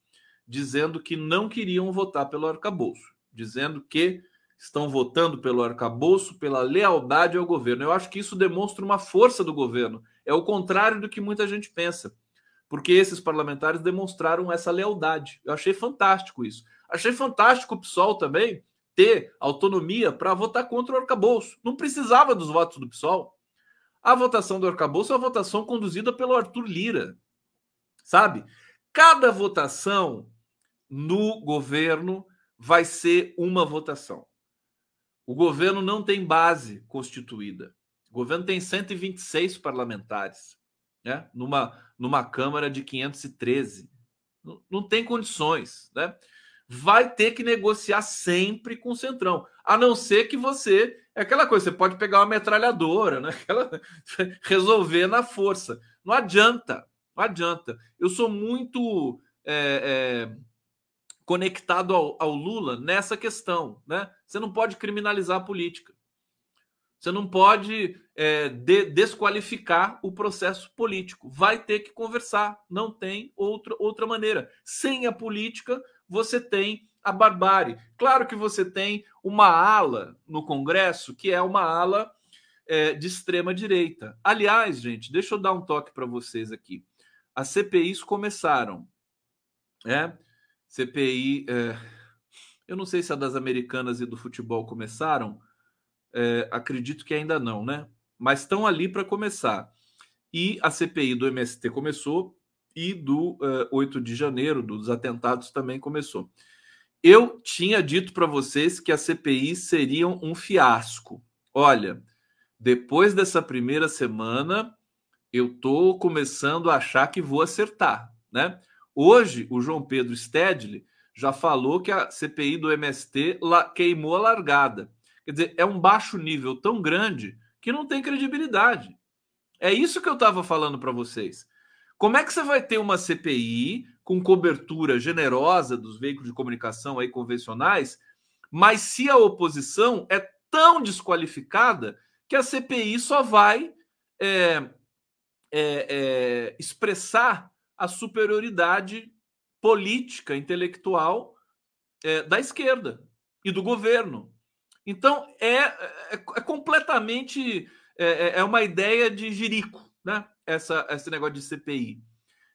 dizendo que não queriam votar pelo arcabouço, dizendo que estão votando pelo arcabouço pela lealdade ao governo. Eu acho que isso demonstra uma força do governo. É o contrário do que muita gente pensa, porque esses parlamentares demonstraram essa lealdade. Eu achei fantástico isso. Achei fantástico o PSOL também ter autonomia para votar contra o arcabouço. Não precisava dos votos do PSOL. A votação do arcabouço é uma votação conduzida pelo Arthur Lira. Sabe? Cada votação no governo vai ser uma votação. O governo não tem base constituída. O governo tem 126 parlamentares, né? numa, numa Câmara de 513. Não, não tem condições. Né? Vai ter que negociar sempre com o Centrão. A não ser que você é aquela coisa, você pode pegar uma metralhadora, né? Aquela, resolver na força. Não adianta, não adianta. Eu sou muito é, é, conectado ao, ao, Lula nessa questão, né? Você não pode criminalizar a política. Você não pode é, de, desqualificar o processo político. Vai ter que conversar. Não tem outra, outra maneira. Sem a política, você tem a barbárie. Claro que você tem uma ala no Congresso que é uma ala é, de extrema direita. Aliás, gente, deixa eu dar um toque para vocês aqui. As CPIs começaram, né? CPI, é, eu não sei se a das americanas e do futebol começaram. É, acredito que ainda não, né? Mas estão ali para começar. E a CPI do MST começou e do 8 é, de janeiro, dos atentados, também começou. Eu tinha dito para vocês que a CPI seriam um fiasco. Olha, depois dessa primeira semana, eu tô começando a achar que vou acertar, né? Hoje, o João Pedro Stedley já falou que a CPI do MST queimou a largada. Quer dizer, é um baixo nível tão grande que não tem credibilidade. É isso que eu estava falando para vocês. Como é que você vai ter uma CPI com cobertura generosa dos veículos de comunicação aí convencionais, mas se a oposição é tão desqualificada que a CPI só vai é, é, é, expressar a superioridade política, intelectual é, da esquerda e do governo. Então é, é, é completamente é, uma ideia de jirico, né? Essa, esse negócio de CPI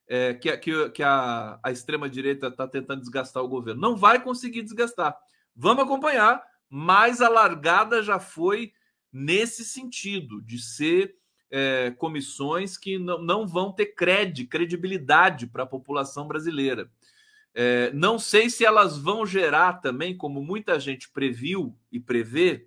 é, que, que, que a, a extrema-direita está tentando desgastar o governo. Não vai conseguir desgastar. Vamos acompanhar, mas a largada já foi nesse sentido, de ser é, comissões que não, não vão ter credi, credibilidade para a população brasileira. É, não sei se elas vão gerar também, como muita gente previu e prevê,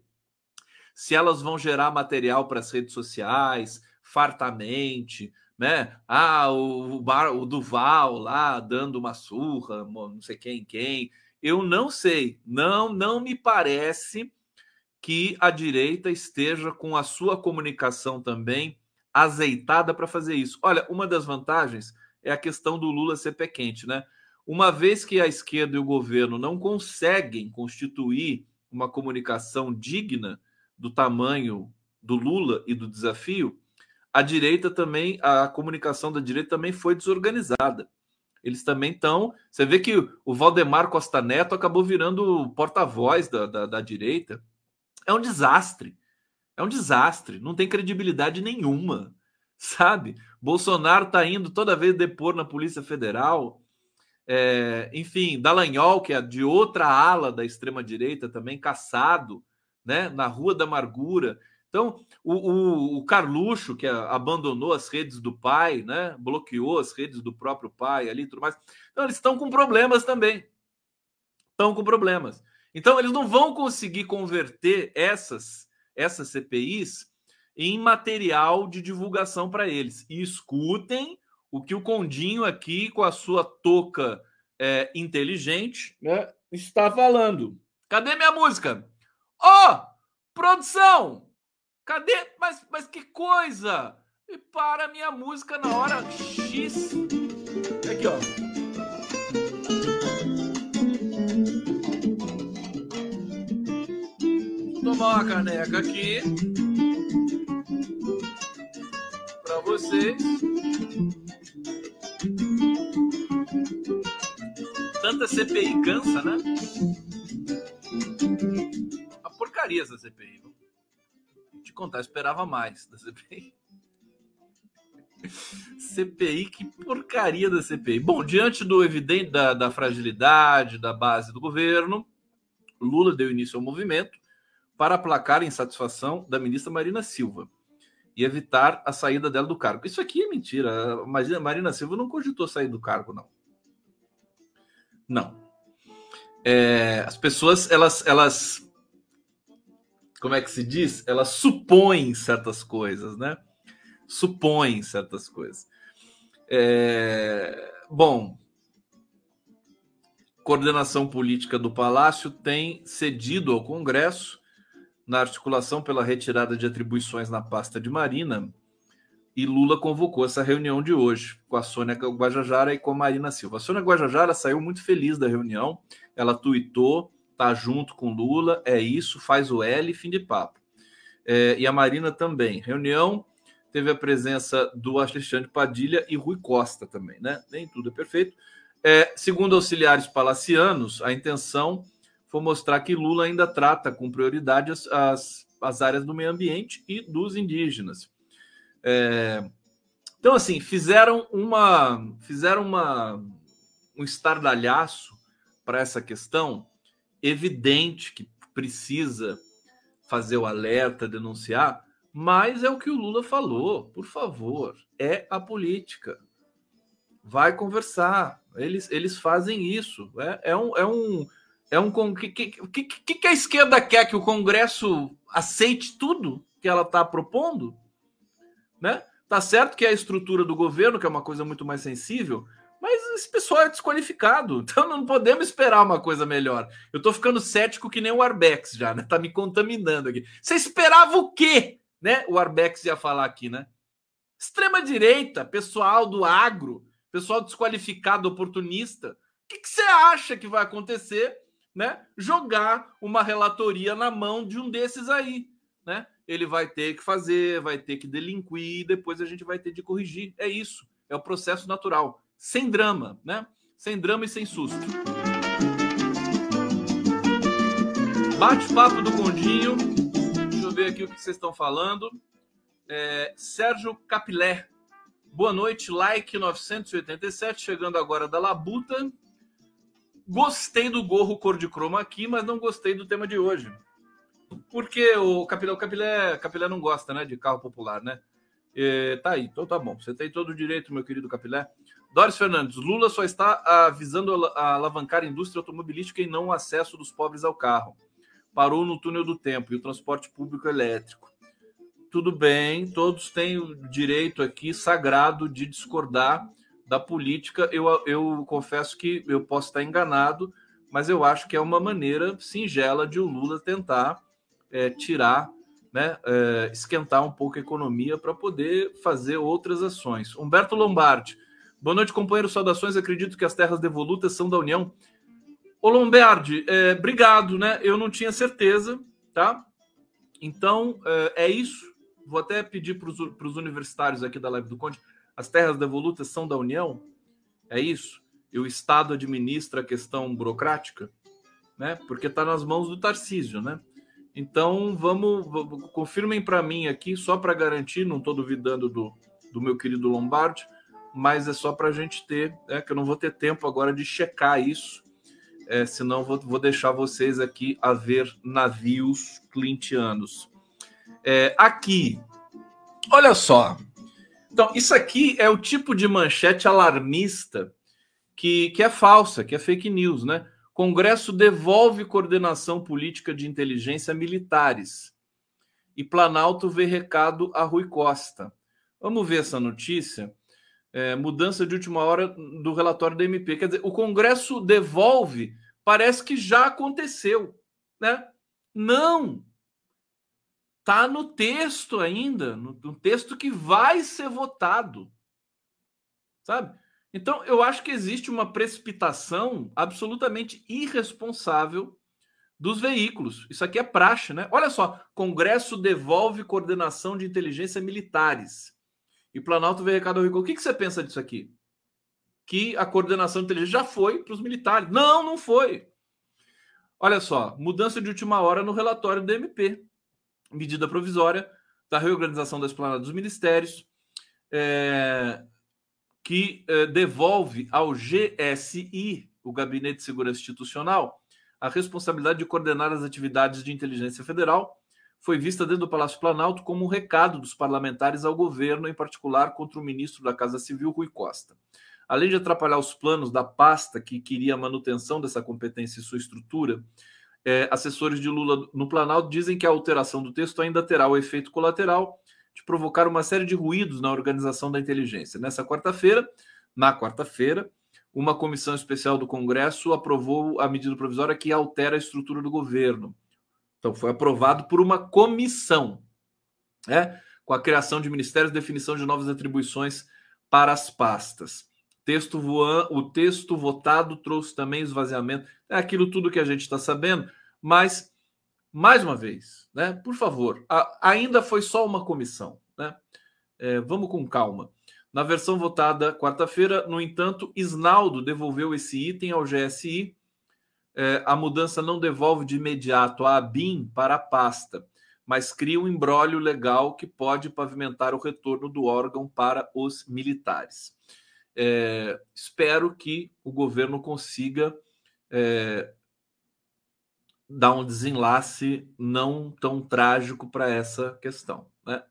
se elas vão gerar material para as redes sociais, fartamente, né? Ah, o, Bar, o Duval lá dando uma surra, não sei quem, quem. Eu não sei, não, não me parece que a direita esteja com a sua comunicação também azeitada para fazer isso. Olha, uma das vantagens é a questão do Lula ser pé quente, né? Uma vez que a esquerda e o governo não conseguem constituir uma comunicação digna do tamanho do Lula e do desafio, a direita também, a comunicação da direita também foi desorganizada. Eles também estão. Você vê que o Valdemar Costa Neto acabou virando porta-voz da, da, da direita. É um desastre. É um desastre. Não tem credibilidade nenhuma. Sabe? Bolsonaro está indo toda vez depor na Polícia Federal. É, enfim, Dallagnol, que é de outra ala da extrema-direita, também caçado né, na Rua da Amargura. Então, o, o, o, Carluxo, que abandonou as redes do pai, né, bloqueou as redes do próprio pai ali e tudo mais. Então, eles estão com problemas também. Estão com problemas. Então, eles não vão conseguir converter essas, essas CPIs em material de divulgação para eles. E escutem o que o Condinho aqui, com a sua touca é, inteligente, né, está falando. Cadê minha música? Ó, oh, produção! Cadê? Mas, mas que coisa! E para minha música na hora X. Aqui, ó. Tomar uma caneca aqui para vocês. Tanta CPI cansa, né? A porcaria essa CPI. Contar, eu esperava mais da CPI. CPI, que porcaria da CPI. Bom, diante do evidente da, da fragilidade da base do governo, Lula deu início ao movimento para aplacar a insatisfação da ministra Marina Silva e evitar a saída dela do cargo. Isso aqui é mentira. A Marina Silva não cogitou sair do cargo, não. Não. É, as pessoas, elas, elas, como é que se diz? Elas supõem certas coisas, né? Supõem certas coisas. É, bom, coordenação política do Palácio tem cedido ao Congresso na articulação pela retirada de atribuições na pasta de Marina, e Lula convocou essa reunião de hoje com a Sônia Guajajara e com a Marina Silva. A Sônia Guajajara saiu muito feliz da reunião, ela tuitou, tá junto com Lula, é isso, faz o L, fim de papo. É, e a Marina também. Reunião teve a presença do Alexandre Padilha e Rui Costa também, né? Nem tudo é perfeito. É, segundo auxiliares palacianos, a intenção foi mostrar que Lula ainda trata com prioridade as, as, as áreas do meio ambiente e dos indígenas. É, então, assim, fizeram uma fizeram uma, um estardalhaço para essa questão evidente que precisa fazer o alerta, denunciar, mas é o que o Lula falou, por favor, é a política. Vai conversar. Eles, eles fazem isso. É, é um, é um é um o que, que, que, a esquerda quer que o Congresso aceite tudo que ela está propondo, né? Tá certo que é a estrutura do governo, que é uma coisa muito mais sensível, mas esse pessoal é desqualificado, então não podemos esperar uma coisa melhor. Eu tô ficando cético que nem o Arbex já, né? Tá me contaminando aqui. Você esperava o quê, né? O Arbex ia falar aqui, né? Extrema direita, pessoal do agro, pessoal desqualificado, oportunista. O que, que você acha que vai acontecer né, jogar uma relatoria na mão de um desses aí, né? Ele vai ter que fazer, vai ter que delinquir, depois a gente vai ter de corrigir. É isso, é o processo natural, sem drama, né? Sem drama e sem susto. Bate-papo do Condinho. Deixa eu ver aqui o que vocês estão falando. É, Sérgio Capilé. Boa noite, like 987, chegando agora da Labuta. Gostei do gorro cor de croma aqui, mas não gostei do tema de hoje. Porque o Capilé, o Capilé, Capilé não gosta, né, de carro popular, né? E, tá aí, então tá bom. Você tem todo o direito, meu querido Capilé. Doris Fernandes, Lula só está avisando a alavancar a indústria automobilística e não o acesso dos pobres ao carro. Parou no túnel do tempo e o transporte público elétrico. Tudo bem, todos têm o direito aqui sagrado de discordar da política, eu, eu confesso que eu posso estar enganado, mas eu acho que é uma maneira singela de o Lula tentar é, tirar, né, é, esquentar um pouco a economia para poder fazer outras ações. Humberto Lombardi, boa noite, companheiro, saudações. Acredito que as terras devolutas são da União. Ô Lombardi, é, obrigado, né? Eu não tinha certeza, tá? Então é, é isso. Vou até pedir para os universitários aqui da live do Conde as terras devolutas são da União? É isso? E o Estado administra a questão burocrática? Né? Porque está nas mãos do Tarcísio, né? Então, vamos, vamos confirmem para mim aqui, só para garantir, não estou duvidando do, do meu querido Lombardi, mas é só para a gente ter, é, que eu não vou ter tempo agora de checar isso, é, senão vou, vou deixar vocês aqui a ver navios clintianos. É, aqui, olha só. Então, isso aqui é o tipo de manchete alarmista que, que é falsa, que é fake news, né? Congresso devolve coordenação política de inteligência a militares. E Planalto vê recado a Rui Costa. Vamos ver essa notícia. É, mudança de última hora do relatório da MP. Quer dizer, o Congresso devolve, parece que já aconteceu, né? Não. Tá no texto ainda, no, no texto que vai ser votado. Sabe? Então, eu acho que existe uma precipitação absolutamente irresponsável dos veículos. Isso aqui é praxe, né? Olha só, Congresso devolve coordenação de inteligência militares. E Planalto veio recado ao Rico. O que, que você pensa disso aqui? Que a coordenação de inteligência já foi para os militares. Não, não foi. Olha só, mudança de última hora no relatório do MP. Medida provisória da reorganização da esplanada dos ministérios. É, que eh, devolve ao GSI, o Gabinete de Segurança Institucional, a responsabilidade de coordenar as atividades de inteligência federal, foi vista dentro do Palácio Planalto como um recado dos parlamentares ao governo, em particular contra o ministro da Casa Civil, Rui Costa. Além de atrapalhar os planos da pasta que queria a manutenção dessa competência e sua estrutura, eh, assessores de Lula no Planalto dizem que a alteração do texto ainda terá o efeito colateral de provocar uma série de ruídos na organização da inteligência. Nessa quarta-feira, na quarta-feira, uma comissão especial do Congresso aprovou a medida provisória que altera a estrutura do governo. Então, foi aprovado por uma comissão, né? com a criação de ministérios, definição de novas atribuições para as pastas. Texto voando, o texto votado trouxe também esvaziamento. É aquilo tudo que a gente está sabendo, mas mais uma vez, né? Por favor, a, ainda foi só uma comissão, né? É, vamos com calma. Na versão votada quarta-feira, no entanto, Isnaldo devolveu esse item ao GSI. É, a mudança não devolve de imediato a ABIN para a pasta, mas cria um embrólio legal que pode pavimentar o retorno do órgão para os militares. É, espero que o governo consiga é, dar um desenlace não tão trágico para essa questão, né?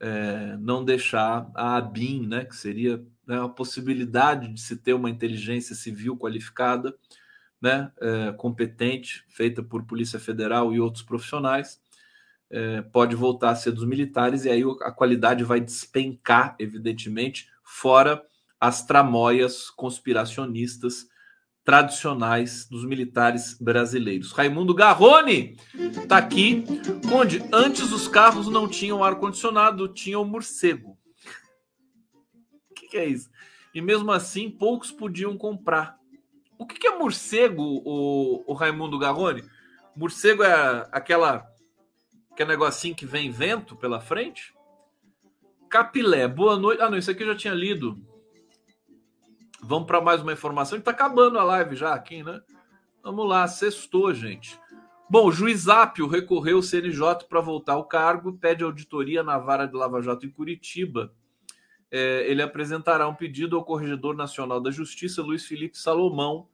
É, não deixar a ABIN, né, que seria né, a possibilidade de se ter uma inteligência civil qualificada, né, é, competente, feita por Polícia Federal e outros profissionais, é, pode voltar a ser dos militares e aí a qualidade vai despencar, evidentemente, fora as tramóias conspiracionistas tradicionais dos militares brasileiros. Raimundo Garrone está aqui, onde antes os carros não tinham ar-condicionado, tinham morcego. O que, que, é isso? E mesmo assim, poucos podiam comprar. O que, que é morcego, o, o Raimundo Garrone? Morcego é aquela aquele negocinho que vem vento pela frente? Capilé, boa noite. Ah, não, isso aqui eu já tinha lido. Vamos para mais uma informação. Está acabando a live já aqui, né? Vamos lá, sextou, gente. Bom, o juiz Apio recorreu ao CNJ para voltar ao cargo, pede auditoria na vara de Lava Jato em Curitiba. É, ele apresentará um pedido ao Corregedor Nacional da Justiça, Luiz Felipe Salomão,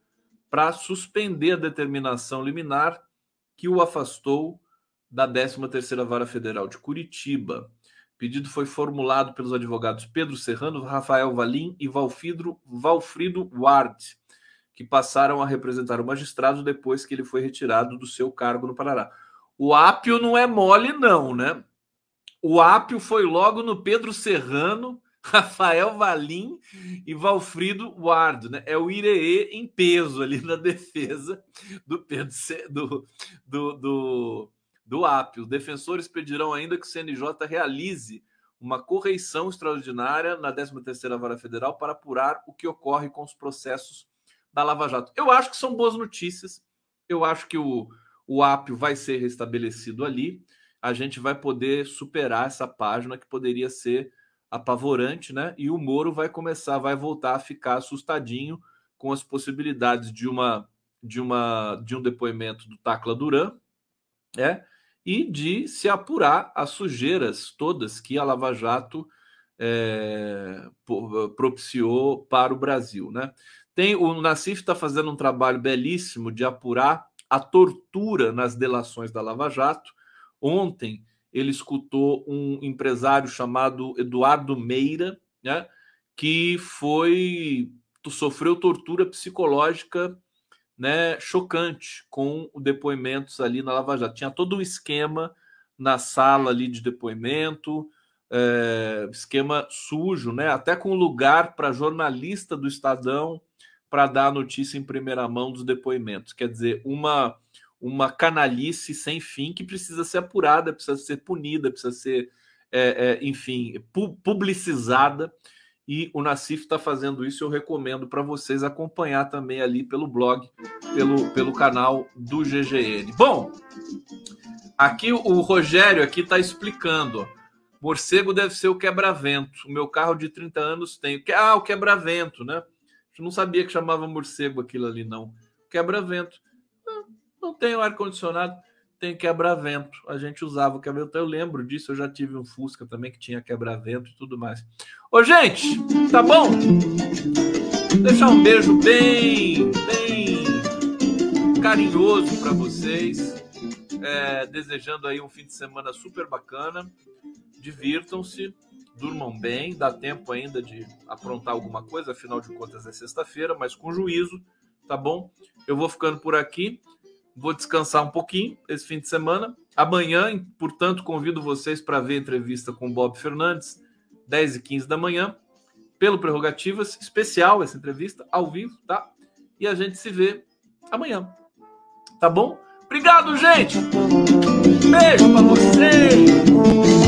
para suspender a determinação liminar que o afastou da 13ª Vara Federal de Curitiba. O pedido foi formulado pelos advogados Pedro Serrano, Rafael Valim e Valfidro, Valfrido Ward, que passaram a representar o magistrado depois que ele foi retirado do seu cargo no Paraná. O ápio não é mole, não, né? O ápio foi logo no Pedro Serrano, Rafael Valim e Valfrido Ward, né? É o Iree em peso ali na defesa do Pedro do, do, do do AP. Os defensores pedirão ainda que o CNJ realize uma correição extraordinária na 13ª Vara Federal para apurar o que ocorre com os processos da Lava Jato. Eu acho que são boas notícias. Eu acho que o, o Apio vai ser restabelecido ali. A gente vai poder superar essa página que poderia ser apavorante, né? E o Moro vai começar, vai voltar a ficar assustadinho com as possibilidades de uma de uma de um depoimento do Tacla Duran, é, e de se apurar as sujeiras todas que a Lava Jato é, propiciou para o Brasil, né? Tem o Nassif está fazendo um trabalho belíssimo de apurar a tortura nas delações da Lava Jato. Ontem ele escutou um empresário chamado Eduardo Meira, né, que foi sofreu tortura psicológica né, chocante com depoimentos ali na Lava Jato. Tinha todo um esquema na sala ali de depoimento, é, esquema sujo, né? Até com lugar para jornalista do Estadão para dar a notícia em primeira mão dos depoimentos. Quer dizer, uma uma canalice sem fim que precisa ser apurada, precisa ser punida, precisa ser, é, é, enfim, pu publicizada. E o Nacif está fazendo isso. Eu recomendo para vocês acompanhar também ali pelo blog, pelo, pelo canal do GGN. Bom, aqui o Rogério aqui está explicando. Morcego deve ser o quebra-vento. O meu carro de 30 anos tem. Ah, o quebra-vento, né? Eu não sabia que chamava morcego aquilo ali, não. Quebra-vento. Tem ar-condicionado, tem quebra-vento. A gente usava quebra-vento. Eu lembro disso, eu já tive um Fusca também que tinha quebra-vento e tudo mais. Ô, gente, tá bom? Deixar um beijo bem, bem carinhoso para vocês. É, desejando aí um fim de semana super bacana divirtam-se, durmam bem, dá tempo ainda de aprontar alguma coisa, afinal de contas é sexta-feira, mas com juízo, tá bom? Eu vou ficando por aqui, vou descansar um pouquinho esse fim de semana. Amanhã, portanto, convido vocês para ver a entrevista com Bob Fernandes, 10 e 15 da manhã, pelo Prerrogativas, especial essa entrevista, ao vivo, tá? E a gente se vê amanhã, tá bom? Obrigado, gente! Beijo para vocês!